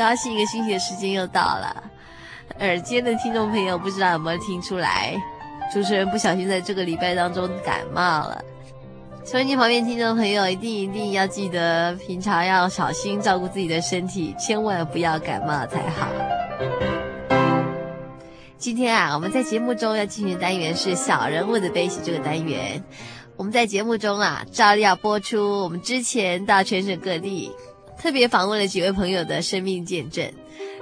高兴，一个星期的时间又到了。耳尖的听众朋友，不知道有没有听出来，主持人不小心在这个礼拜当中感冒了。收音机旁边听众朋友，一定一定要记得，平常要小心照顾自己的身体，千万不要感冒才好。今天啊，我们在节目中要进行的单元是“小人物的悲喜”这个单元。我们在节目中啊，照例要播出我们之前到全省各地特别访问了几位朋友的生命见证。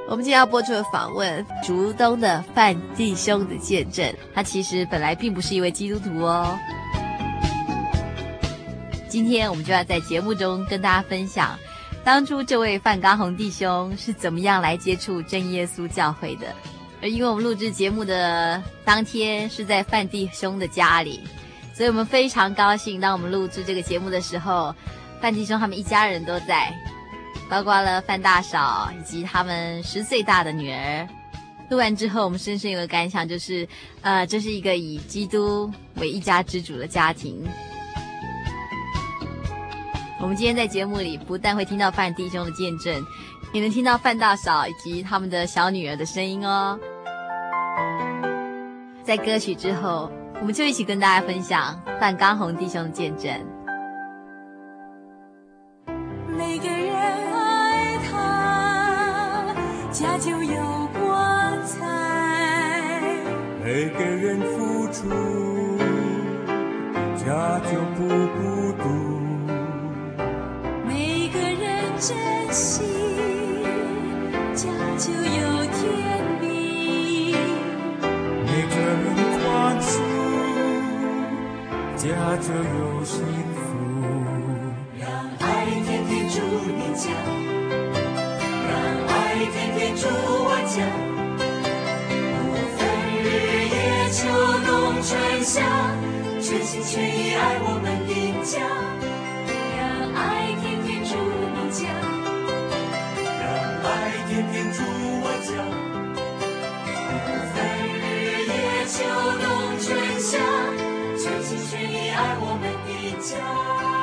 我们今天要播出的访问，竹东的范弟兄的见证。他其实本来并不是一位基督徒哦。今天我们就要在节目中跟大家分享，当初这位范刚宏弟兄是怎么样来接触真耶稣教会的。而因为我们录制节目的当天是在范弟兄的家里，所以我们非常高兴，当我们录制这个节目的时候，范弟兄他们一家人都在，包括了范大嫂以及他们十岁大的女儿。录完之后，我们深深有个感想，就是，呃，这是一个以基督为一家之主的家庭。我们今天在节目里不但会听到范弟兄的见证，也能听到范大嫂以及他们的小女儿的声音哦。在歌曲之后，我们就一起跟大家分享范刚红弟兄的见证。家就有光彩；每个人付出，家就不孤独。每个人珍惜，家就有甜蜜；每个人宽恕，家就有幸福。让爱天天住你家，祝我家不分日夜秋冬春夏全心全意爱我们的家。让爱天天住你家。让爱天天住我家。不分日夜秋冬春夏全心全意爱我们的家。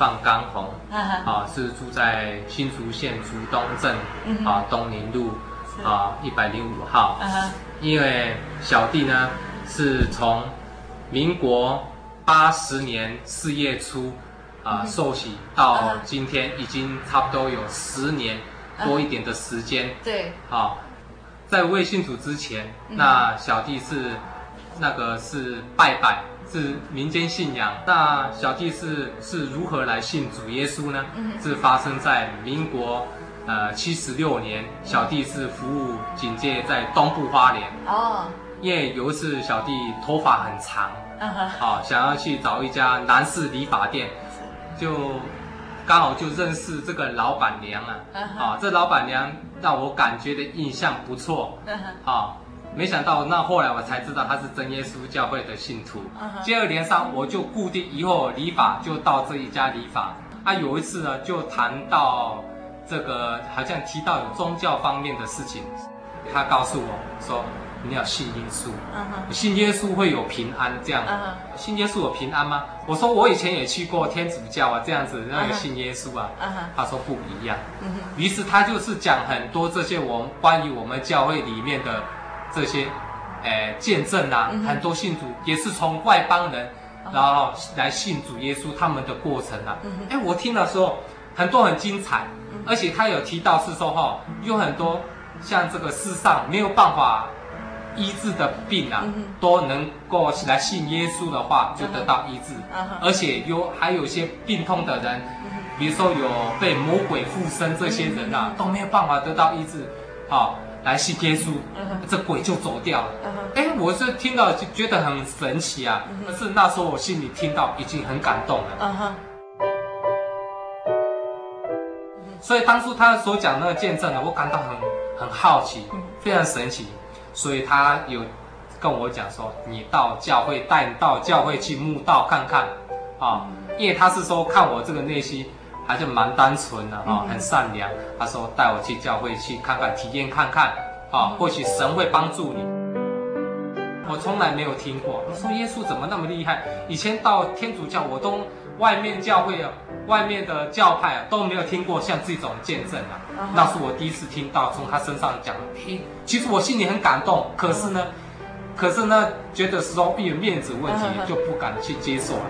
是范刚宏，啊是住在新竹县竹东镇嗯啊东宁路啊一百零五号。因为小弟呢是从民国八十年四月初啊受洗到今天，已经差不多有十年多一点的时间。对，好，在未信主之前，嗯那小弟是那个是拜拜，是民间信仰。那小弟是是如何来信主耶稣呢？嗯。是发生在民国呃七十六年，小弟是服务警戒在东部花莲。哦，因为有一次小弟头发很长，啊想要去找一家男士理发店，就刚好就认识这个老板娘啊，啊，这老板娘让我感觉的印象不错，啊，没想到那后来我才知道他是真耶稣教会的信徒。接二连三我就固定以后理发就到这一家理发，啊，有一次呢就谈到这个好像提到有宗教方面的事情，他告诉我说你要信耶稣。信耶稣会有平安，这样。信耶稣有平安吗？我说我以前也去过天主教啊，这样子那个信耶稣啊，他说不一样。于是他就是讲很多这些我们关于我们教会里面的这些，呃，见证啊，嗯很多信徒也是从外邦人，然后来信主耶稣他们的过程啊。嗯，哎，我听的时候很多很精彩，而且他有提到是说哈，有很多像这个世上没有办法医治的病啊嗯，都能够来信耶稣的话，就得到医治。嗯，而且有还有一些病痛的人。嗯，比如说有被魔鬼附身这些人啊嗯，都没有办法得到医治，好、来信耶稣嗯哼，这鬼就走掉了。哎，我是听到就觉得很神奇啊可是那时候我心里听到已经很感动了。所以当初他所讲那个见证呢，我感到很很好奇嗯，非常神奇。所以他有跟我讲说，你到教会带你到教会去墓道看看，啊，因为他是说看我这个内心还是蛮单纯的啊嗯，很善良。他说带我去教会去看看，体验看看，啊，或许神会帮助你。我从来没有听过，我说耶稣怎么那么厉害？以前到天主教，我都外面教会啊，外面的教派啊都没有听过像这种见证啊。那是我第一次听到，从他身上讲，嘿，其实我心里很感动，可是呢，可是呢，觉得是说因为面子问题，就不敢去接受了。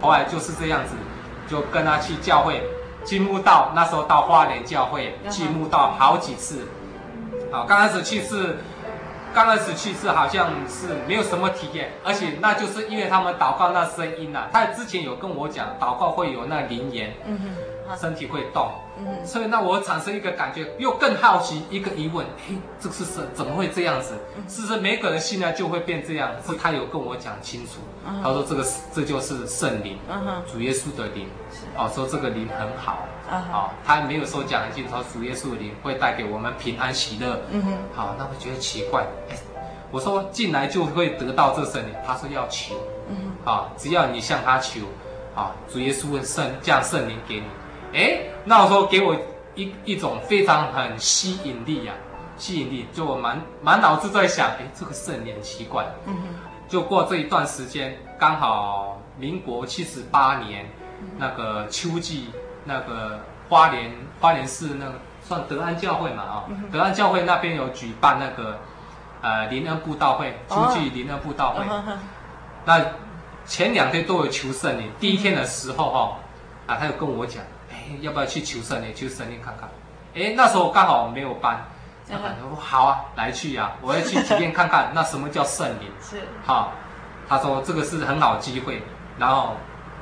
后来就是这样子，就跟他去教会，进木道。那时候到花莲教会嗯哼去慕道好几次。好，刚开始去是。刚开始去是好像是没有什么体验，而且那就是因为他们祷告那声音呐、啊，他之前有跟我讲，祷告会有那灵言，嗯哼，身体会动，嗯，所以那我产生一个感觉，又更好奇一个疑问，嘿，这是什怎么会这样子？是不是每个人信呢就会变这样？是。他有跟我讲清楚，他说这个这就是圣灵，主耶稣的灵，哦，说这个灵很好，哦，他没有说讲很清楚，说主耶稣的灵会带给我们平安喜乐。嗯哼，好，那我觉得奇怪，哎，我说进来就会得到这圣灵，他说要求，嗯啊，只要你向他求，啊，主耶稣会圣降圣灵给你，哎，那我说给我一一种非常很吸引力呀、啊，吸引力，就我满满脑子在想，哎，这个圣灵很奇怪，嗯哼，就过这一段时间，刚好民国七十八年，那个秋季，那个花莲花莲市那个算德安教会嘛啊、嗯德安教会那边有举办那个呃灵恩布道会，秋季灵恩布道会。那前两天都有求圣灵，第一天的时候哈、啊，他有跟我讲，哎，要不要去求圣灵？求圣灵看看。哎，那时候刚好没有班，我说好啊，来去呀、啊，我要去体验看看，那什么叫圣灵？是，好，他说这个是很好的机会，然后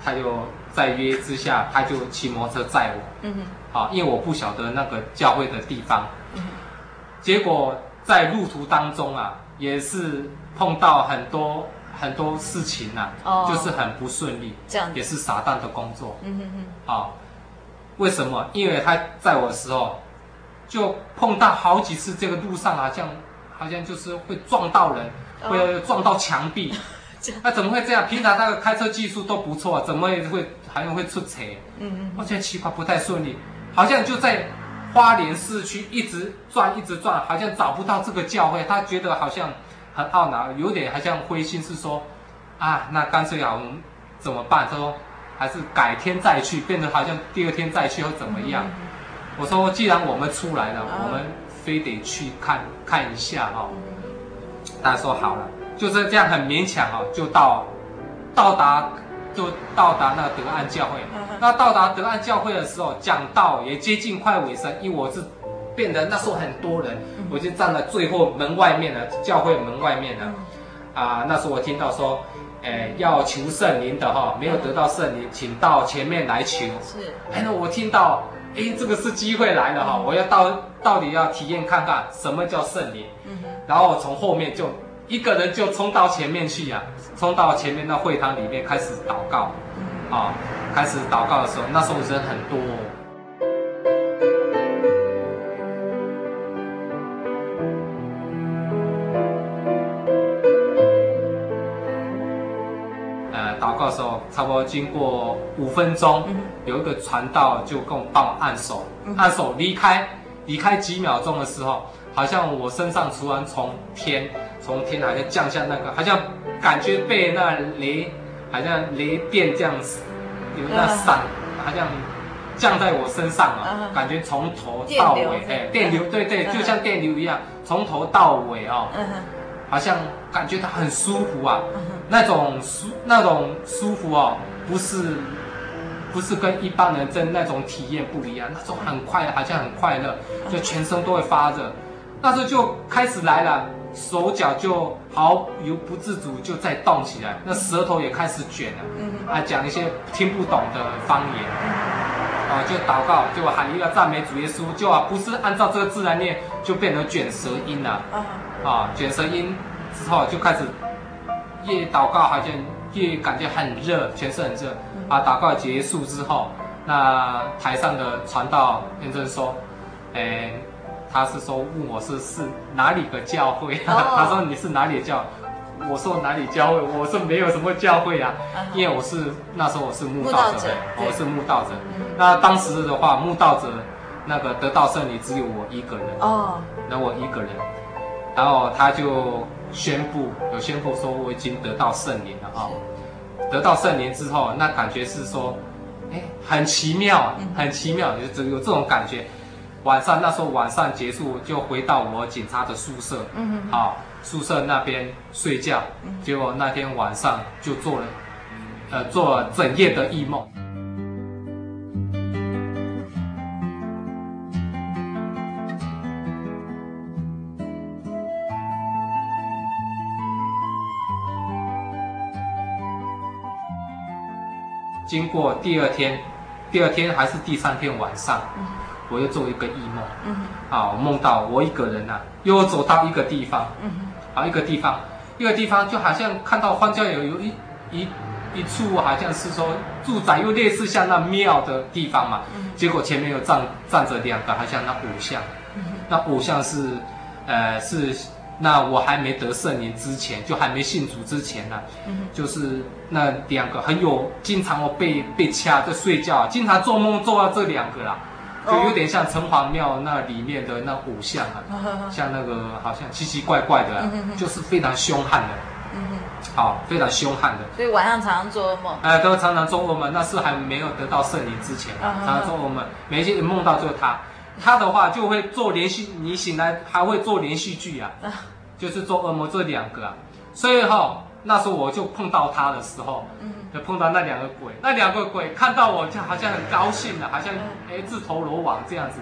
他就在约之下，他就骑摩托车载我。嗯哼，好，因为我不晓得那个教会的地方，嗯结果在路途当中啊，也是碰到很多很多事情啊，哦就是很不顺利，这样也是撒旦的工作。嗯哼哼，好，为什么？因为他在我的时候，就碰到好几次，这个路上好像好像就是会撞到人，哦会撞到墙壁。那、啊、怎么会这样？平常那个开车技术都不错，怎么会好像会出车？嗯嗯，我觉得奇怪，不太顺利，好像就在花莲市区一直转，一直转，好像找不到这个教会。他觉得好像很懊恼，有点好像灰心，是说啊，那干脆啊，我们怎么办？他说还是改天再去，变成好像第二天再去或怎么样？我说，既然我们出来了，啊、我们非得去看看一下哈、哦。他说好了，就是这样很勉强哈、哦，就到到达就到达那个德安教会。啊、那到达德安教会的时候，讲道也接近快尾声，因为我是变得那时候很多人，嗯、我就站在最后门外面了，教会门外面了。啊、那时候我听到说，哎，要求圣灵的哈、哦，没有得到圣灵，请到前面来求。是。哎，那我听到。哎，这个是机会来了哈！我要到到底要体验看看什么叫圣灵。嗯。然后从后面就一个人就冲到前面去呀、啊，冲到前面那会堂里面开始祷告。嗯。啊，开始祷告的时候，那时候人很多。到时候差不多经过五分钟，嗯、有一个传道就跟我帮我按手，嗯、按手离开，离开几秒钟的时候，好像我身上突然从天，从天好像降下那个，好像感觉被那雷，好像雷电这样子，有那闪，嗯、好像降在我身上啊，嗯、感觉从头到尾，哎，电流，对对，就像电流一样，从头到尾哦。嗯好像感觉它很舒服啊，那种舒那种舒服哦，不是不是跟一般人真那种体验不一样，那种很快，好像很快乐，就全身都会发热。那时候就开始来了，手脚就毫由不自主就在动起来，那舌头也开始卷了，啊，讲一些听不懂的方言，啊，就祷告，就喊一个赞美主耶稣，就啊不是按照这个自然念，就变成卷舌音了。啊，卷舌音之后就开始越祷告，好像越感觉很热，全身很热。啊，祷告结束之后，那台上的传道认真说，哎，他是说问我是是哪里的教会？哦、他说你是哪里的教？我说哪里教会？我说没有什么教会啊，嗯、因为我是那时候我是慕道者，我是慕道者。嗯、那当时的话，慕道者那个得到圣灵只有我一个人哦，那我一个人。然后他就宣布，有宣布说我已经得到圣灵了啊！得到圣灵之后，那感觉是说，哎，很奇妙啊，很奇妙，有有这种感觉。晚上那时候晚上结束，就回到我警察的宿舍，嗯嗯，好，宿舍那边睡觉。结果那天晚上就做了，呃，做了整夜的异梦。经过第二天，第二天还是第三天晚上，嗯、我又做一个异梦。嗯，啊，我梦到我一个人呐、啊，又走到一个地方。嗯，啊，一个地方，一个地方就好像看到荒郊野，有一一一处好像是说住宅，又类似像那庙的地方嘛。嗯，结果前面又站站着两个，好像那偶像。嗯，那偶像是，呃，是。那我还没得圣灵之前，就还没信主之前呢、啊，嗯、就是那两个很有，经常我被被掐在睡觉，经常做梦做到这两个啦，就有点像城隍庙那里面的那五像啊，哦、像那个好像奇奇怪怪的、就是非常凶悍的，嗯，好，非常凶悍的。所以晚上常常做噩梦。哎，都常常做噩梦，那是还没有得到圣灵之前，哦、常常做噩梦，每天梦到就是他。他的话就会做连续，你醒来还会做连续剧啊，就是做噩梦这两个啊，所以哈、哦，那时候我就碰到他的时候，就碰到那两个鬼，那两个鬼看到我就好像很高兴的，好像哎自投罗网这样子。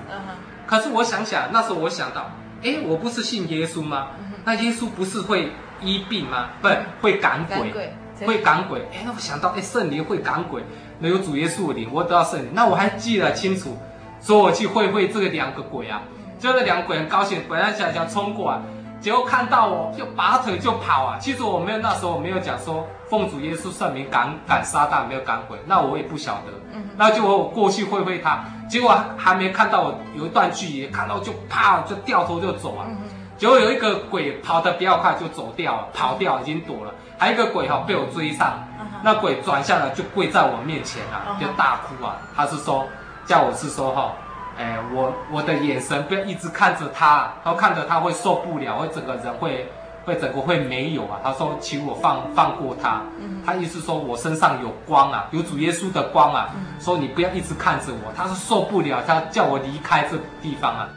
可是我想想，那时候我想到，哎，我不是信耶稣吗？那耶稣不是会医病吗？不是会赶鬼，会赶鬼。哎，那我想到，哎，圣灵会赶鬼，那有主耶稣的灵，我得到圣灵，那我还记得清楚。说我去会会这个两个鬼啊，就那两个鬼很高兴，本来想想冲过来，结果看到我就拔腿就跑啊。其实我没有那时候我没有讲说奉主耶稣圣名赶赶撒旦，没有赶鬼，那我也不晓得。那就我过去会会他，结果还没看到我有一段距离，看到就啪就掉头就走啊。结果有一个鬼跑得比较快就走掉了，跑掉已经躲了，还有一个鬼哈被我追上，那鬼转下来就跪在我面前啊，就大哭啊，他是说叫我是说哈。哎，我我的眼神不要一直看着他，然后看着他会受不了，会整个人会会整个会没有啊。他说，请我放放过他，他意思说我身上有光啊，有主耶稣的光啊，说你不要一直看着我，他是受不了，他叫我离开这地方啊。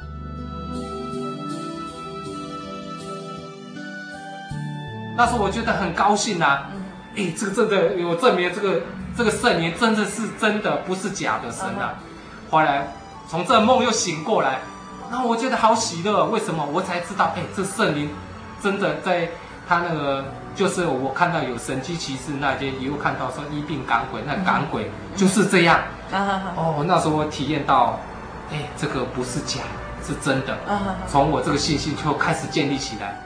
那时候我觉得很高兴啊，哎，这个真的有证明，这个这个圣灵真的是真的，不是假的神啊。后来。从这梦又醒过来，然后我觉得好喜乐。为什么？我才知道，哎，这圣灵真的在他那个，就是我看到有神机骑士那些，也有看到说医病赶鬼，那赶鬼就是这样。哦，那时候我体验到，哎，这个不是假，是真的。从我这个信心就开始建立起来。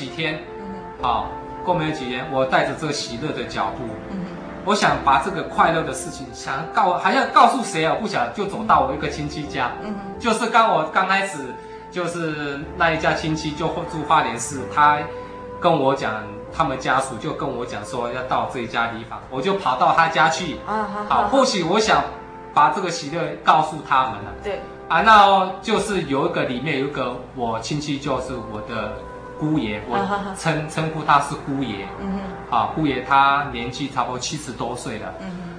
几天，好，过没有几天，我带着这个喜乐的脚步，我想把这个快乐的事情，想告还要告诉谁啊？我不想就走到我一个亲戚家，就是刚我刚开始，就是那一家亲戚就住花莲市，他跟我讲。他们家属就跟我讲说要到这一家地方，我就跑到他家去。啊，好，好，或许我想把这个喜乐告诉他们了。对，啊，那就是有一个里面有一个我亲戚，就是我的姑爷，我称称呼他是姑爷。啊，姑爷他年纪差不多七十多岁了。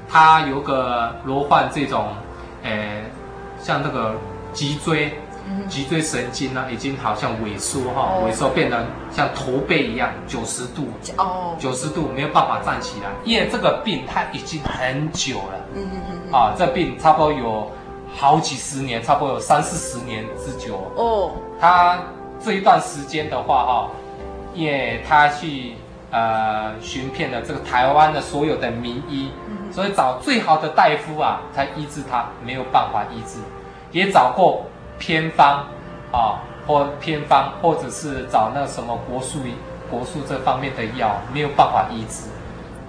他有个罹患这种，诶，像那个脊椎。脊椎神经呢，已经好像萎缩哈，萎缩变得像驼背一样，九十度。哦，九十度没有办法站起来，因为这个病他已经很久了，嗯嗯嗯，啊，这病差不多有好几十年，差不多有三四十年之久。哦。他这一段时间的话哈，因为他去呃寻遍了这个台湾的所有的名医，所以找最好的大夫啊，才医治他，没有办法医治，也找过。偏方，啊，或偏方，或者是找那什么国术，国术这方面的药，没有办法医治，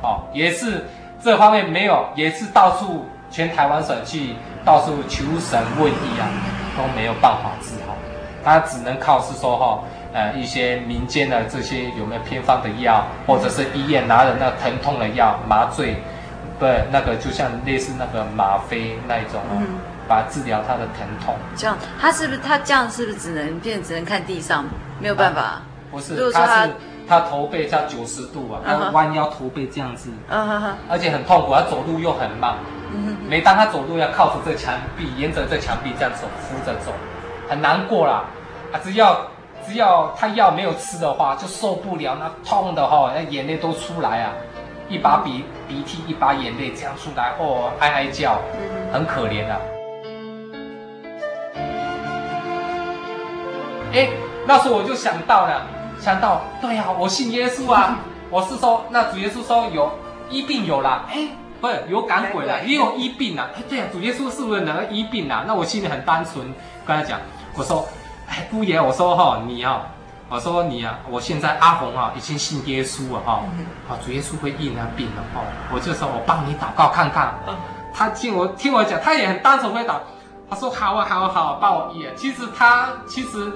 哦，也是这方面没有，也是到处全台湾省去到处求神问医啊，都没有办法治好，他只能靠是说哈，呃，一些民间的这些有没有偏方的药，或者是医院拿的那疼痛的药，麻醉，对，那个就像类似那个吗啡那一种。嗯。把治疗他的疼痛，这样他是不是他这样是不是只能变只能看地上，没有办法？啊、不是，他，他是他头背在九十度啊，他弯腰驼背这样子，嗯哼哼，而且很痛苦，他走路又很慢，每当他走路要靠着这墙壁，沿着这墙壁这样走，扶着走，很难过啦。啊，只要只要他药没有吃的话，就受不了，那痛的哈，那眼泪都出来啊，一把鼻鼻涕一把眼泪这样出来，哦，哀哀叫，很可怜啊。哎，那时候我就想到了，想到，对呀、啊，我信耶稣啊，我是说，那主耶稣说有医病有啦，哎，不是有赶鬼了，也有医病啊，哎，对呀、啊，主耶稣是不是能够医病啊？那我心里很单纯，跟他讲，我说，哎，姑爷，我说哈，你啊，我说你啊，我现在阿红啊，已经信耶稣了哈，啊，主耶稣会医那病了哈，我就说我帮你祷告看看，他听我听我讲，他也很单纯会祷，他说好啊，好啊，好啊，帮我医，其实他其实。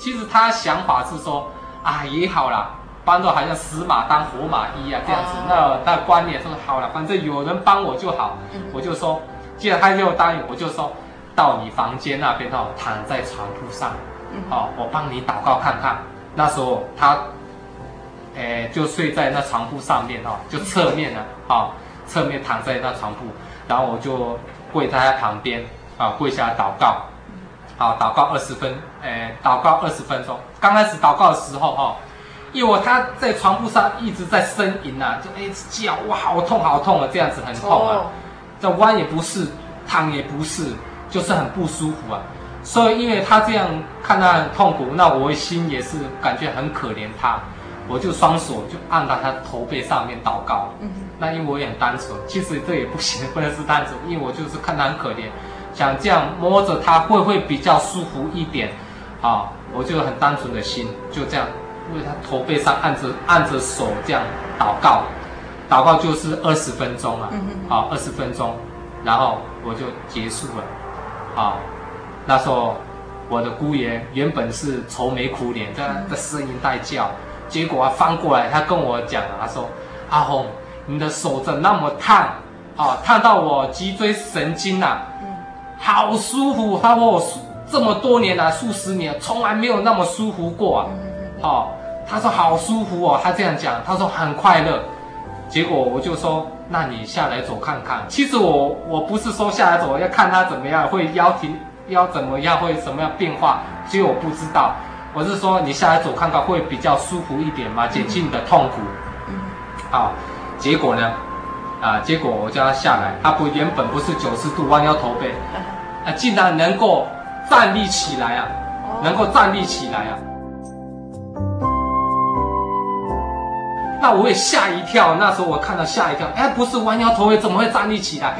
其实他想法是说，啊也好啦，帮到好像死马当活马医啊这样子，那那观念说好了，反正有人帮我就好，我就说，既然他要答应，我就说到你房间那边哦，躺在床铺上，哦，我帮你祷告看看。那时候他，诶就睡在那床铺上面哦，就侧面呢，好，侧面躺在那床铺，然后我就跪在他旁边啊，跪下来祷告。好，祷告二十分，诶，祷告二十分钟。刚开始祷告的时候，哈，因为他在床铺上一直在呻吟呐，就一直叫，哇，好痛，好痛啊，这样子很痛啊。这弯也不是，躺也不是，就是很不舒服啊。所以，因为他这样看他很痛苦，那我心也是感觉很可怜他，我就双手就按到他头背上面祷告。嗯。那因为我也很单纯，其实这也不行，不能是单纯，因为我就是看他很可怜。想这样摸着他会不会比较舒服一点？啊，我就很单纯的心就这样，为他头背上按着按着手这样祷告，祷告就是二十分钟啊，好，二十分钟，然后我就结束了，啊，那时候我的姑爷原本是愁眉苦脸，在的声音带叫，结果啊翻过来，他跟我讲，他说：“阿红，你的手怎那么烫？啊，烫到我脊椎神经啊。”好舒服，他说我这么多年来数十年从来没有那么舒服过啊！好、哦，他说好舒服哦，他这样讲，他说很快乐。结果我就说，那你下来走看看。其实我我不是说下来走要看他怎么样，会腰停腰怎么样，会什么样变化，其实我不知道。我是说你下来走看看会比较舒服一点嘛，减轻你的痛苦。好、哦，结果呢？啊！结果我叫他下来，他不原本不是九十度弯腰驼背，啊，竟然能够站立起来啊，能够站立起来啊！那我也吓一跳，那时候我看到吓一跳，哎，不是弯腰驼背，怎么会站立起来？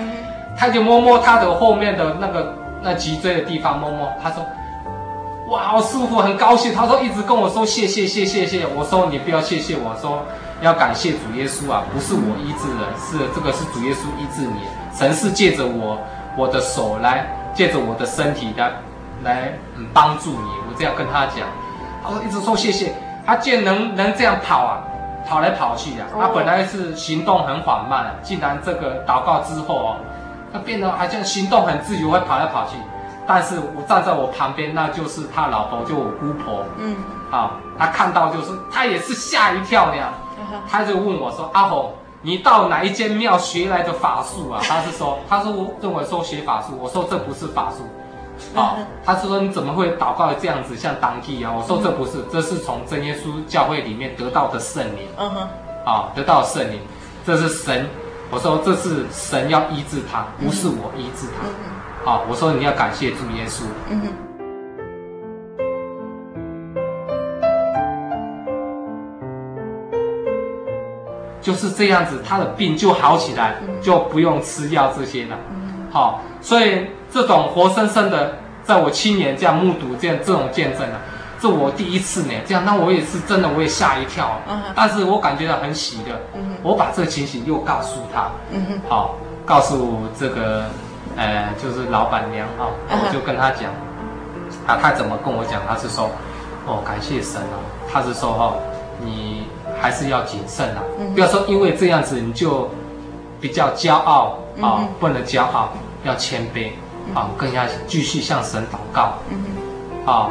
他就摸摸他的后面的那个那脊椎的地方，摸摸，他说：“哇，好舒服，很高兴。他说一直跟我说谢谢谢谢谢谢。我说你不要谢谢我，说要感谢主耶稣啊，不是我医治人，是这个是主耶稣医治你。神是借着我我的手来，借着我的身体来来嗯帮助你。我这样跟他讲，他说一直说谢谢。他竟然能能这样跑啊，跑来跑去啊。他本来是行动很缓慢啊，竟然这个祷告之后哦，他变得好像行动很自由，会跑来跑去。但是我站在我旁边，那就是他老婆，就我姑婆。嗯，啊，他看到就是他也是吓一跳那样，他就问我说：“阿红，你到哪一间庙学来的法术啊？”他是说，他说我认为说学法术，我说这不是法术。啊，他是说你怎么会祷告这样子像当地啊？我说这不是，这是从真耶稣教会里面得到的圣灵。嗯哼，啊，得到圣灵，这是神。我说这是神要医治他，不是我医治他。好，我说你要感谢主耶稣。嗯哼。就是这样子，他的病就好起来，就不用吃药这些了。好，所以这种活生生的，在我亲眼这样目睹这样这种见证啊，这我第一次呢。这样，那我也是真的，我也吓一跳。但是我感觉到很喜乐。我把这个情形又告诉他。好，告诉这个。呃，就是老板娘哈，我就跟他讲，啊，他怎么跟我讲？他是说，哦，感谢神哦，他是说哈，你还是要谨慎啊，不要说因为这样子你就比较骄傲啊，不能骄傲，要谦卑啊，更加继续向神祷告，啊，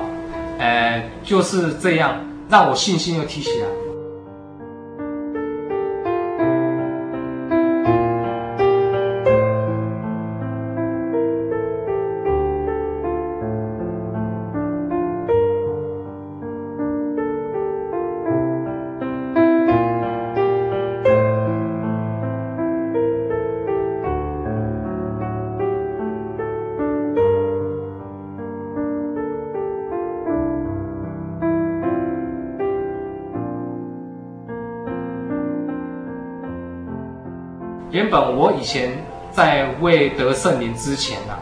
呃，就是这样，让我信心又提起来。原本我以前在未得圣灵之前呢，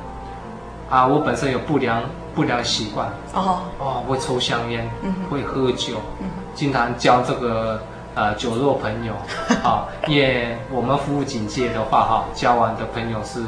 啊，啊，我本身有不良不良习惯。哦。哦，会抽香烟，嗯、会喝酒，嗯、经常交这个呃酒肉朋友，啊，因为我们服务警戒的话哈，交往的朋友是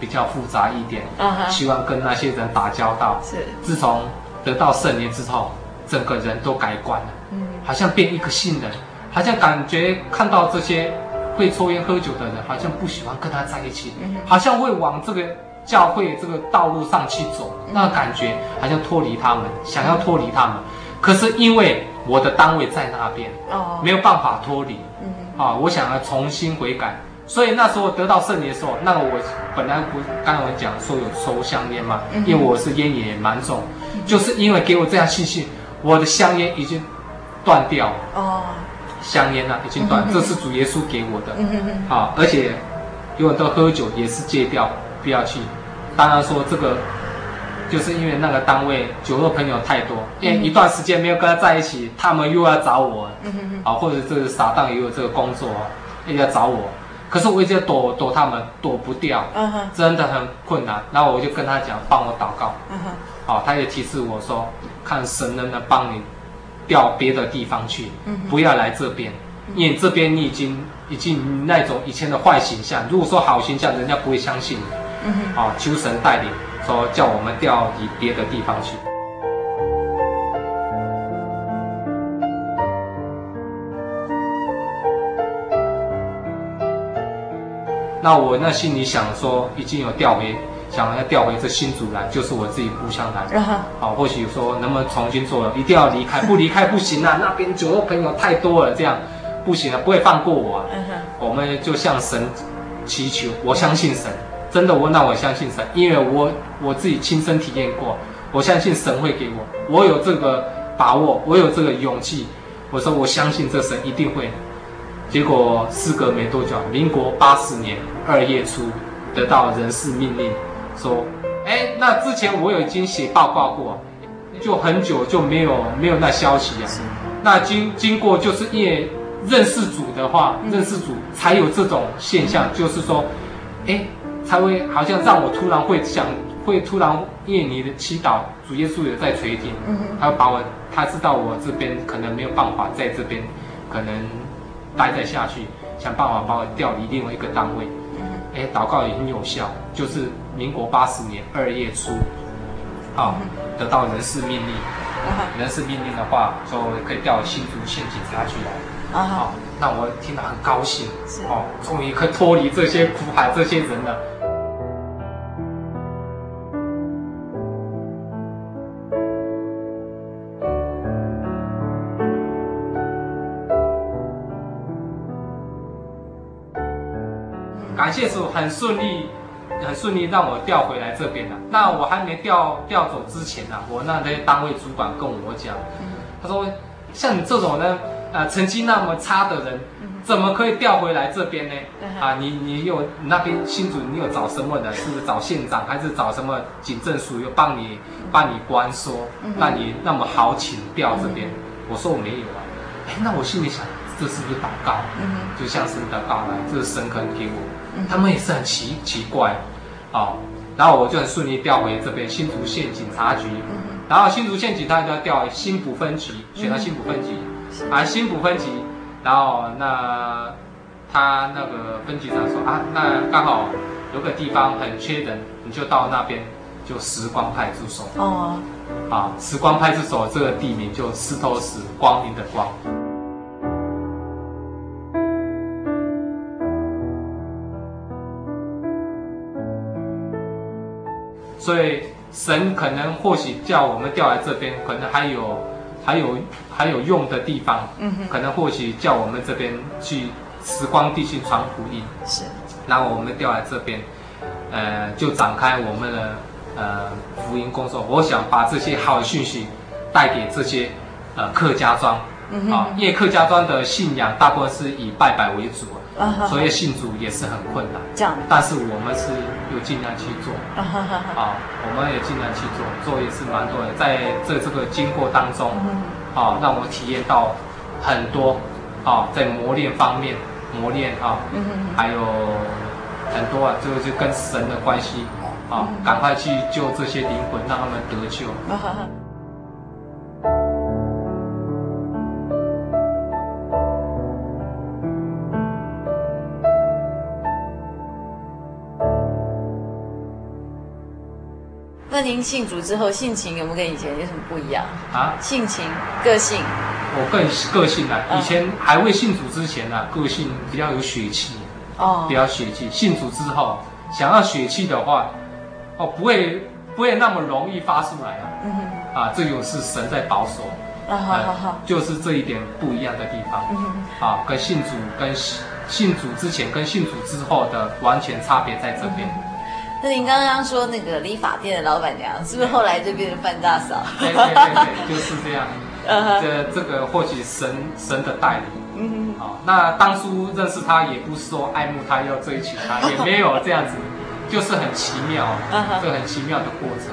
比较复杂一点，希望跟那些人打交道。是，自从得到圣灵之后，整个人都改观了，嗯，好像变一个新人，好像感觉看到这些。会抽烟喝酒的人好像不喜欢跟他在一起，好像会往这个教会这个道路上去走，那感觉好像脱离他们，想要脱离他们。可是因为我的单位在那边，哦，没有办法脱离，嗯，啊，我想要重新悔改，所以那时候得到圣灵的时候，那个我本来不刚才我讲说有抽香烟嘛，因为我是烟也蛮重，就是因为给我这样信心，我的香烟已经断掉了，哦。香烟啊，已经断，这是主耶稣给我的。好，而且有很多喝酒也是戒掉，不要去。当然说这个，就是因为那个单位酒肉朋友太多，因为一段时间没有跟他在一起，他们又要找我。啊，或者这个撒旦也有这个工作，又要找我。可是我一直躲躲他们，躲不掉，真的很困难。然后我就跟他讲，帮我祷告。好，他也提示我说，看神能不能帮你。调别的地方去，不要来这边，因为这边你已经已经那种以前的坏形象。如果说好形象，人家不会相信你。啊，求神带领，说叫我们调移别的地方去。那我那心里想说，已经有调回。想要调回这新竹来，就是我自己故乡来。好，或许说能不能重新做了，一定要离开，不离开不行啊！那边酒肉朋友太多了，这样不行了，不会放过我啊！我们就向神祈求，我相信神，真的我那我相信神，因为我我自己亲身体验过，我相信神会给我，我有这个把握，我有这个勇气。我说我相信这神一定会。结果事隔没多久，民国八十年二月初，得到人事命令。说，哎，那之前我有已经写报告过，就很久就没有没有那消息啊。那经经过就是因为认识主的话，认识主才有这种现象，就是说，哎，才会好像让我突然会想会突然因为你的祈祷，主耶稣也在垂听，他会把我，他知道我这边可能没有办法在这边，可能待在下去，想办法把我调离另外一个单位。哎，祷告也很有效，就是民国八十年二月初，啊，得到人事命令，人事命令的话，就可以调新竹县警察局来，啊。哈啊，让我听了很高兴，哦，终于可以脱离这些苦海这些人了。感谢主，很顺利，很顺利让我调回来这边了。那我还没调调走之前呢、啊，我那些单位主管跟我讲，他说，像你这种呢，呃，成绩那么差的人，怎么可以调回来这边呢？啊，你你有那边新主，你有找什么的？是不是找县长，还是找什么警政署又帮你帮你关说，让你那么好请调这边？我说我没有啊。哎，那我心里想，这是不是祷告？就像神祷告来，这是神可能给我。他们也是很奇奇怪，哦，然后我就很顺利调回这边新竹县警察局，然后新竹县警察局要调新埔分局，选到新埔分局，啊，新埔分局，然后那他那个分局长说啊，那刚好有个地方很缺人，你就到那边，就时光派出所，哦，啊，时光派出所这个地名就石头石光明的光。所以神可能或许叫我们调来这边，可能还有还有还有用的地方，嗯哼，可能或许叫我们这边去时光地区传福音，是，然后我们调来这边，呃，就展开我们的呃福音工作。我想把这些好的讯息带给这些呃客家庄，嗯啊，因为客家庄的信仰大部分是以拜拜为主。Uh. 所以信主也是很困难，这样，但是我们是有尽量去做，uh. 啊，我们也尽量去做，做也是蛮多的，在这这个经过当中，uh. 啊，让我体验到很多，啊，在磨练方面磨练啊，uh. 还有很多啊，这个就跟神的关系，啊，uh. 赶快去救这些灵魂，让他们得救。Uh 您信主之后，性情有没有跟以前有什么不一样啊？性情、个性，我更个性啊。以前还未信主之前呢、啊，个性比较有血气，哦，比较血气。信主之后，想要血气的话，哦，不会不会那么容易发出来啊。嗯哼，啊，这就是神在保守。啊，好好好，就是这一点不一样的地方。嗯哼，啊，跟信主跟信信主之前跟信主之后的完全差别在这边。嗯那您刚刚说那个理发店的老板娘，是不是后来就变成范大嫂？对对对对，就是这样。呃、uh 这这个或许神神的带领。嗯嗯。好，那当初认识他，也不是说爱慕他要追求他，也没有这样子，就是很奇妙，这、uh. 个很奇妙的过程。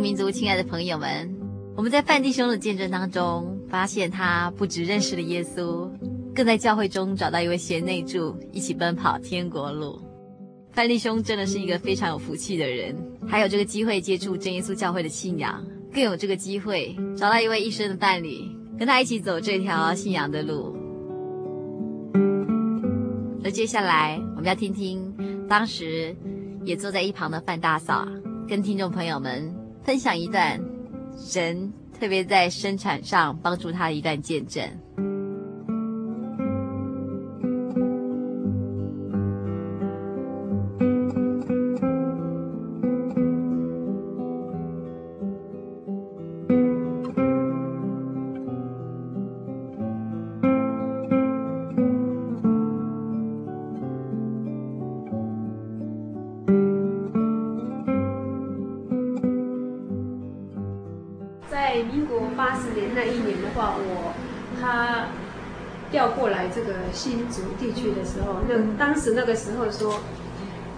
民族，亲爱的朋友们，我们在范弟兄的见证当中，发现他不只认识了耶稣，更在教会中找到一位贤内助，一起奔跑天国路。范弟兄真的是一个非常有福气的人，还有这个机会接触真耶稣教会的信仰，更有这个机会找到一位一生的伴侣，跟他一起走这条信仰的路。而接下来，我们要听听当时也坐在一旁的范大嫂，跟听众朋友们。分享一段神特别在生产上帮助他的一段见证。新竹地区的时候，那当时那个时候说，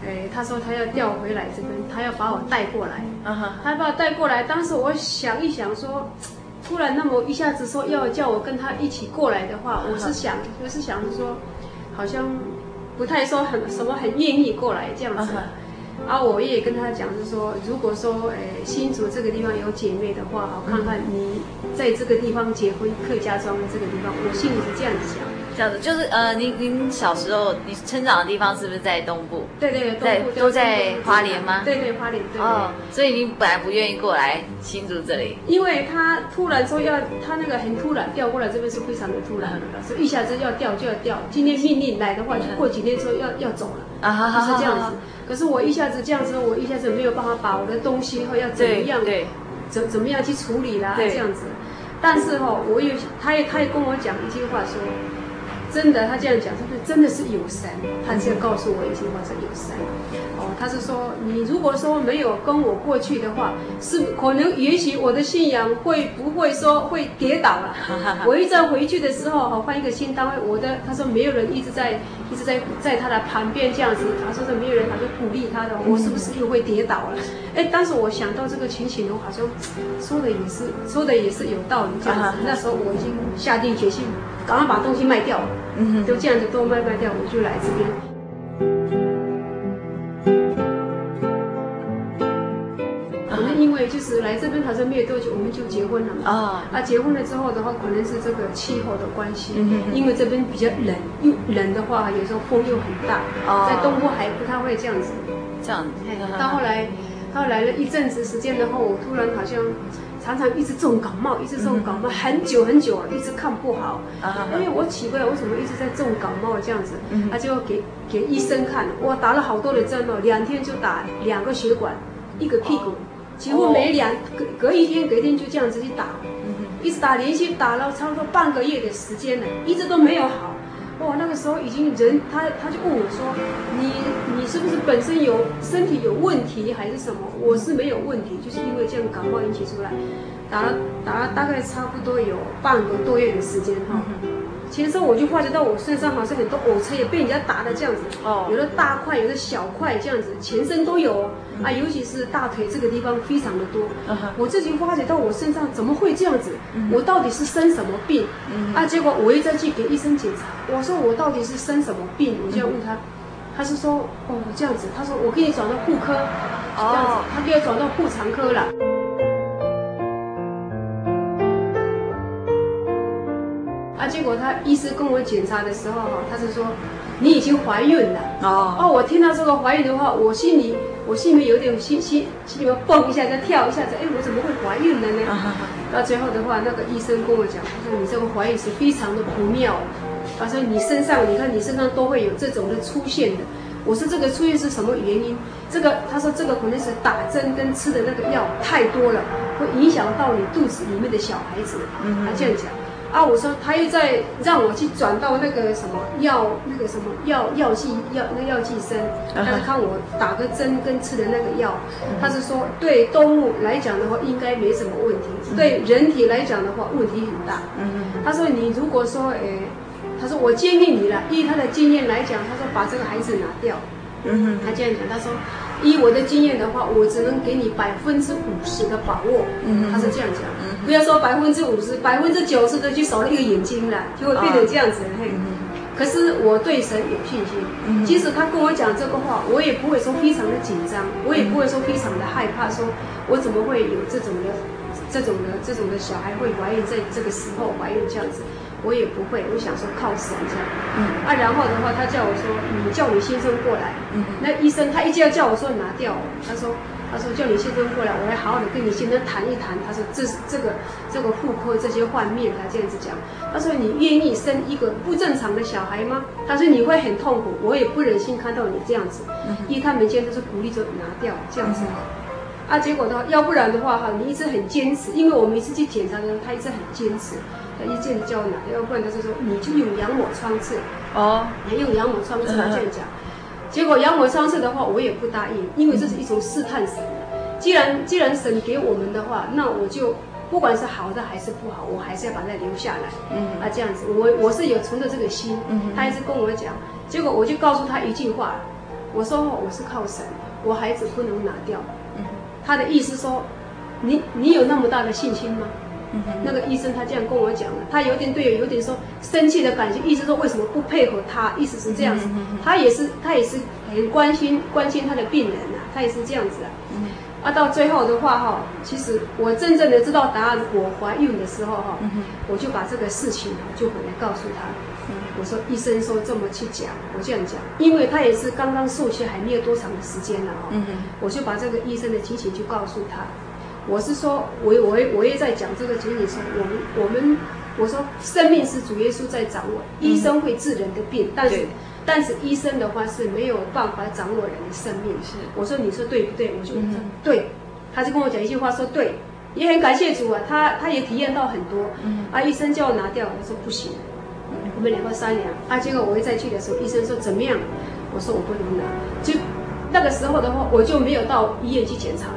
哎，他说他要调回来这边，他要把我带过来，他把我带过来。当时我想一想说，突然那么一下子说要叫我跟他一起过来的话，我是想，我是想着说，好像不太说很什么很愿意过来这样子。啊，我也跟他讲，就是说，如果说，哎，新竹这个地方有姐妹的话，我看看你在这个地方结婚，客家庄这个地方，我心里是这样子想。这样子就是呃，您您小时候你成长的地方是不是在东部？对对对，东部都在花莲吗？对对，花莲。对哦，所以您本来不愿意过来新竹这里，因为他突然说要，他那个很突然调过来这边是非常的突然的，所以一下子要调就要调。今天命令来的话，就过几天之后要要走了啊，哈哈，是这样子。可是我一下子这样子，我一下子没有办法把我的东西和要怎么样，对，怎怎么样去处理啦，这样子。但是哈，我有，他也他也跟我讲一句话说。真的，他这样讲，真的是有神？他这样告诉我一句话是有神。哦，他是说，你如果说没有跟我过去的话，是可能也许我的信仰会不会说会跌倒了？我一再回去的时候，哈，换一个新单位，我的他说没有人一直在一直在在他的旁边这样子，他说是没有人，他就鼓励他的，我是不是又会跌倒了？哎，当时我想到这个情形我好像说的也是说的也是有道理这样子。那时候我已经下定决心，赶快把东西卖掉了。嗯，就这样子都卖卖掉，我就来这边。可能因为就是来这边，好像没有多久，我们就结婚了嘛。啊，啊，结婚了之后的话，可能是这个气候的关系。嗯，因为这边比较冷，又冷的话，有时候风又很大。哦，在东部还不太会这样子。这样子。到后来，到来了一阵子时间的话，我突然好像。常常一直重感冒，一直重感冒，很久很久啊，一直看不好。啊因为我奇怪，为什么一直在重感冒这样子？他就给给医生看，我打了好多的针哦，两天就打两个血管，一个屁股，几乎每两隔隔一天隔一天就这样子去打，一直打连续打了差不多半个月的时间了，一直都没有好。哇，那个时候已经人他他就问我说，你你是不是本身有身体有问题还是什么？我是没有问题，就是因为这样感冒引起出来，打了打了大概差不多有半个多月的时间哈。其实我就发觉到我身上好像很多偶车也被人家打的这样子，哦，有的大块，有的小块这样子，全身都有啊，尤其是大腿这个地方非常的多。我自己发觉到我身上怎么会这样子？我到底是生什么病？啊，结果我一再去给医生检查，我说我到底是生什么病？我就要问他，他是说哦这样子，他说我给你转到妇科，这样子，他给我转到妇产科了。啊，结果他医师跟我检查的时候哈，他是说你已经怀孕了。哦哦，我听到这个怀孕的话，我心里我心里有点心心心里面蹦一下，再跳一下子，哎，我怎么会怀孕了呢？到最后的话，那个医生跟我讲，他说你这个怀孕是非常的不妙。他说你身上，你看你身上都会有这种的出现的。我说这个出现是什么原因？这个他说这个可能是打针跟吃的那个药太多了，会影响到你肚子里面的小孩子。嗯，他这样讲。啊，我说他又在让我去转到那个什么药，那个什么药药剂药那药剂生，他是看我打个针跟吃的那个药，他是说对动物来讲的话应该没什么问题，对人体来讲的话问题很大。他说你如果说诶，他说我建议你了，依他的经验来讲，他说把这个孩子拿掉。嗯哼，他这样讲，他说。以我的经验的话，我只能给你百分之五十的把握。嗯，他是这样讲，嗯、不要说百分之五十，百分之九十的就少了一个眼睛了，就会变成这样子。可是我对神有信心，嗯、即使他跟我讲这个话，我也不会说非常的紧张，我也不会说非常的害怕，说我怎么会有这种的、这种的、这种的小孩会怀孕，在这个时候怀孕这样子。我也不会，我想说靠神这样，嗯。啊，然后的话，他叫我说，你叫你先生过来，嗯，那医生他一直要叫我说拿掉，他说，他说叫你先生过来，我来好好的跟你先生谈一谈，他说这是这个这个妇科这些幻灭，他这样子讲，他说你愿意生一个不正常的小孩吗？他说你会很痛苦，我也不忍心看到你这样子，因为他们现在都是鼓励着拿掉这样子，啊，结果的话，要不然的话哈，你一直很坚持，因为我每次去检查的时候，他一直很坚持。他一见就叫我拿，要不然他就说你就用羊膜穿刺哦，你用羊膜穿刺这样讲。结果羊膜穿刺的话，我也不答应，因为这是一种试探神。既然既然神给我们的话，那我就不管是好的还是不好，我还是要把它留下来。嗯，啊这样子，我我是有存着这个心。嗯，他一直跟我讲，结果我就告诉他一句话，我说我是靠神，我孩子不能拿掉。嗯，他的意思说，你你有那么大的信心吗？那个医生他这样跟我讲的，他有点对，有点说生气的感觉，意思说为什么不配合他，意思是这样子，他也是他也是很关心关心他的病人呐、啊，他也是这样子啊。啊，到最后的话哈，其实我真正的知道答案，我怀孕的时候哈，我就把这个事情就回来告诉他，我说医生说这么去讲，我这样讲，因为他也是刚刚受气还没有多长的时间了哈，我就把这个医生的情形就告诉他。我是说，我我我也在讲这个情景说，我们我们我说生命是主耶稣在掌握，医生会治人的病，但是但是医生的话是没有办法掌握人的生命。是，我说你说对不对？我就说对，他就跟我讲一句话说对，也很感谢主啊，他他也体验到很多。啊，医生叫我拿掉，我说不行，我们两个商量。啊，结果我一再去的时候，医生说怎么样？我说我不能拿。就那个时候的话，我就没有到医院去检查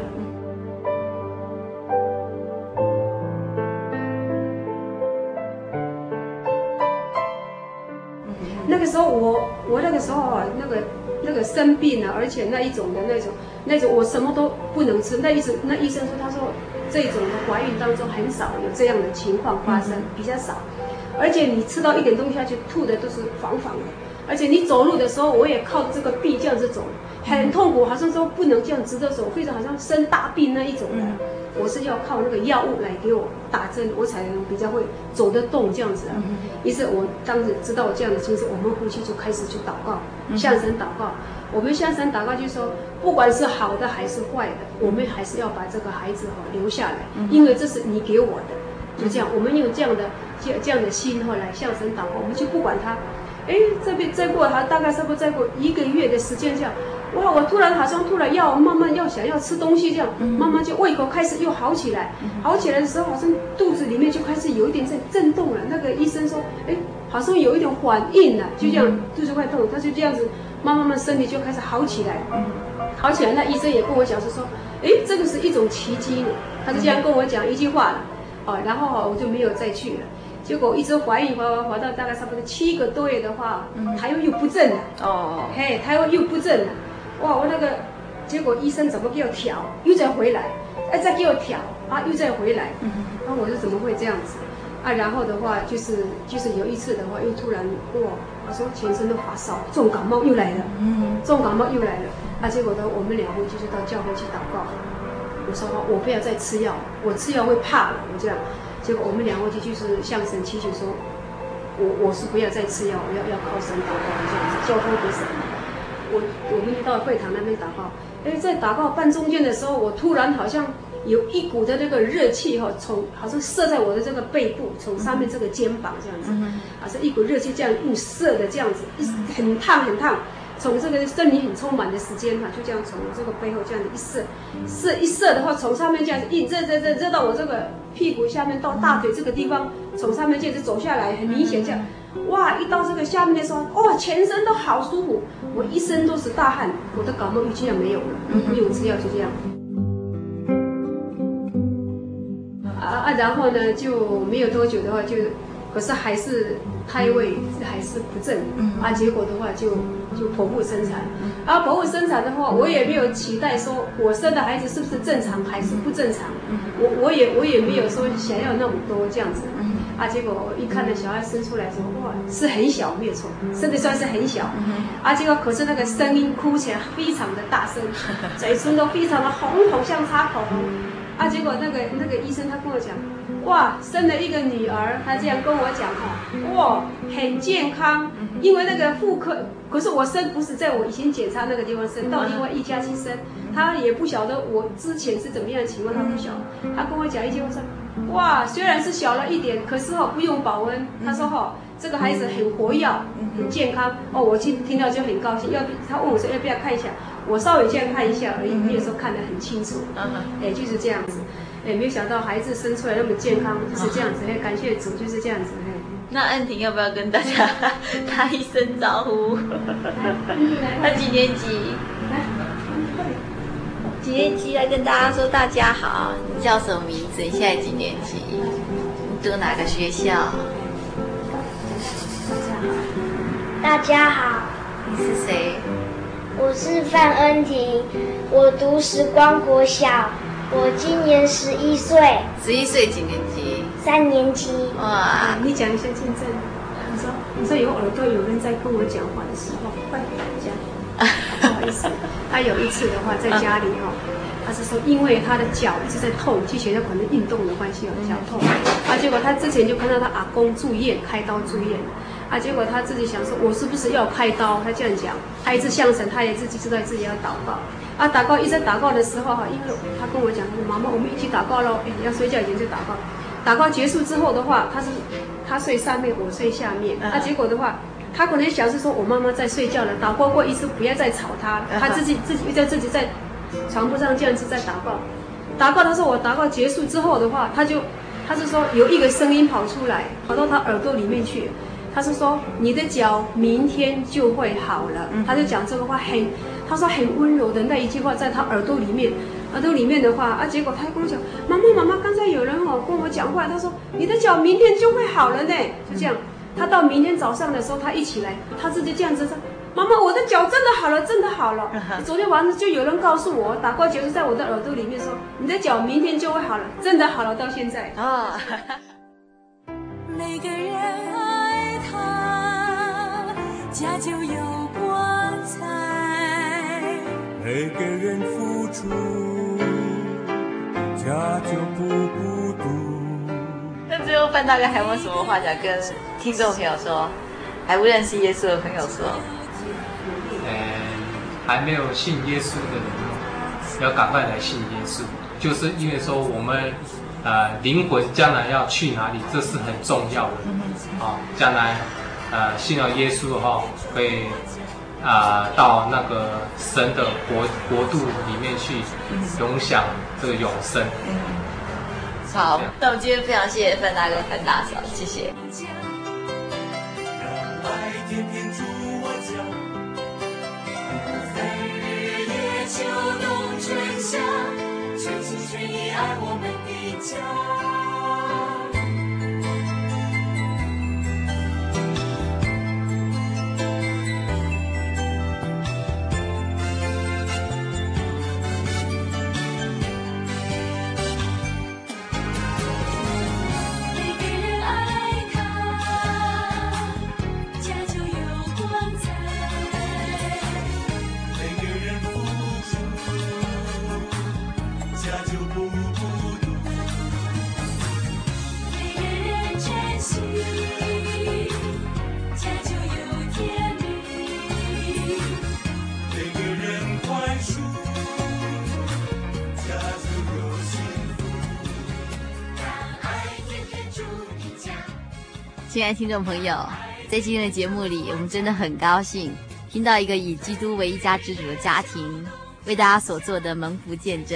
我我那个时候啊，那个那个生病了，而且那一种的那种那种我什么都不能吃。那医生那医生说，他说这种的怀孕当中很少有这样的情况发生，比较少。而且你吃到一点东西下去，吐的都是黄黄的。而且你走路的时候，我也靠这个臂这样子走，很痛苦，好像说不能这样直着走，非常好像生大病那一种的。我是要靠那个药物来给我打针，我才能比较会走得动这样子啊。于是我当时知道我这样的情况，我们夫妻就开始去祷告，向神祷告。我们向神祷告就是说，不管是好的还是坏的，我们还是要把这个孩子哈留下来，因为这是你给我的。就这样，我们用这样的这这样的心后来向神祷告，我们就不管他。哎，这边再过还大概差不多再过一个月的时间这样，哇！我突然好像突然要慢慢要想要吃东西这样，慢慢就胃口开始又好起来，好起来的时候好像肚子里面就开始有一点在震动了。那个医生说，哎，好像有一点反应了，就这样肚子快痛，他就这样子慢慢慢身体就开始好起来，好起来。那医生也跟我讲是说，哎，这个是一种奇迹。他就这样跟我讲一句话了，哦，然后我就没有再去了。结果一直怀孕，怀怀怀到大概差不多七个多月的话，胎儿又不正了。哦，嘿，胎又又不正了。哇，我那个，结果医生怎么给我调，又再回来，哎，再给我调，啊，又再回来。嗯，那我说怎么会这样子？啊，然后的话就是就是有一次的话，又突然哇，我说全身都发烧，重感冒又来了。嗯，重感冒又来了。啊，结果呢，我们两个就是到教会去祷告。我说我不要再吃药，我吃药会怕了。我这样。结果我们两位就就是向神祈求说，我我是不要再吃药，我要要靠神祷告这样子，交托给神。我我们就到会堂那边祷告，哎，在祷告半中间的时候，我突然好像有一股的那个热气哈，从好像射在我的这个背部，从上面这个肩膀这样子，好像一股热气这样一射的这样子，一很烫很烫。从这个森林很充满的时间哈，就这样从我这个背后这样子一射，射一射的话，从上面这样子一热热热热到我这个屁股下面到大腿这个地方，从上面这样子走下来，很明显这样，哇！一到这个下面的时候，哇，全身都好舒服，我一身都是大汗，我的感冒就这样没有了，不用吃药就这样。啊啊，然后呢就没有多久的话就。可是还是胎位还是不正，啊，结果的话就就剖腹生产，啊，剖腹生产的话，我也没有期待说我生的孩子是不是正常还是不正常，我我也我也没有说想要那么多这样子，啊，结果一看到小孩生出来之后，哇，是很小没有错，生的算是很小，啊，结果可是那个声音哭起来非常的大声，嘴唇都非常的红红像擦口红，啊，结果那个那个医生他跟我讲。哇，生了一个女儿，他这样跟我讲哈，哇，很健康，因为那个妇科，可是我生不是在我以前检查那个地方生，到另外一家去生，他也不晓得我之前是怎么样的情况，他不晓得，他跟我讲一句话说，哇，虽然是小了一点，可是哈不用保温，他说哈这个孩子很活跃，很健康，哦，我听听到就很高兴，要不他问我说要不要看一下，我稍微这样看一下而已，没有说看得很清楚，哎，就是这样子。哎没有想到孩子生出来那么健康，就是这样子。哎，感谢主，就是这样子。那安婷要不要跟大家 打一声招呼？他几年级？几年级？来跟大家说大家好。你叫什么名字？你现在几年级？你读哪个学校？大家好。你是谁？我是范恩婷，我读时光国小。我今年十一岁，十一岁几年级？三年级。哇，你讲一下见证。你说，你说有耳朵有人在跟我讲话的时候，快点讲。不好意思，他有一次的话在家里哈，他是说因为他的脚一直在痛，之前有可能运动的关系，脚痛。啊，结果他之前就看到他阿公住院，开刀住院。啊，结果他自己想说，我是不是要开刀？他这样讲，他一直向神，他也自己知道自己要祷告。啊，祷告一直祷告的时候哈，因为他跟我讲，他说妈妈，我们一起祷告喽。哎，要睡觉以前就祷告。祷告结束之后的话，他是他睡上面，我睡下面。啊，结果的话，他可能想是说我妈妈在睡觉了，祷告过一次，不要再吵他。他自己自己又在自己在床铺上这样子在祷告。祷告，他说我祷告结束之后的话，他就他是说有一个声音跑出来，跑到他耳朵里面去。他是说你的脚明天就会好了。他就讲这个话很，他说很温柔的那一句话在他耳朵里面，耳朵里面的话啊，结果他跟我讲，妈妈妈妈，刚才有人哦跟我讲话，他说你的脚明天就会好了呢，就这样。他到明天早上的时候，他一起来，他自己这样子说。妈妈，我的脚真的好了，真的好了。昨天晚上就有人告诉我，打过结是在我的耳朵里面说，你的脚明天就会好了，真的好了，到现在。啊。每个人家就有光彩。每个人付出，家就不孤独。那最后范大哥还有没有什么话想跟听众朋友说？还不认识耶稣的朋友说？还没有信耶稣的人，要赶快来信耶稣，就是因为说我们，呃，灵魂将来要去哪里，这是很重要的。啊，将来，呃，信了耶稣后，可以，啊，到那个神的国国度里面去，永享这个永生。好，那我们今天非常谢谢范大哥、范大嫂，谢谢。爱我们的家。爱的听众朋友，在今天的节目里，我们真的很高兴听到一个以基督为一家之主的家庭为大家所做的蒙福见证。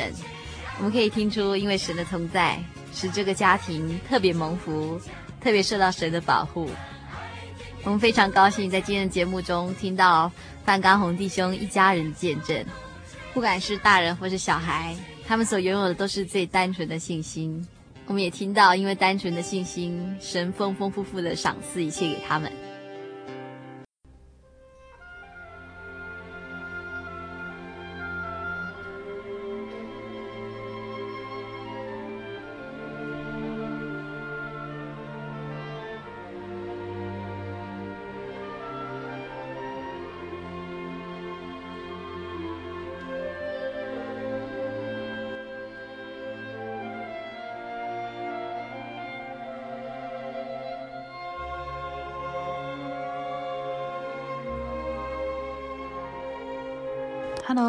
我们可以听出，因为神的同在，使这个家庭特别蒙福，特别受到神的保护。我们非常高兴在今天的节目中听到范刚红弟兄一家人见证，不管是大人或是小孩，他们所拥有的都是最单纯的信心。我们也听到，因为单纯的信心，神丰丰富富的赏赐一切给他们。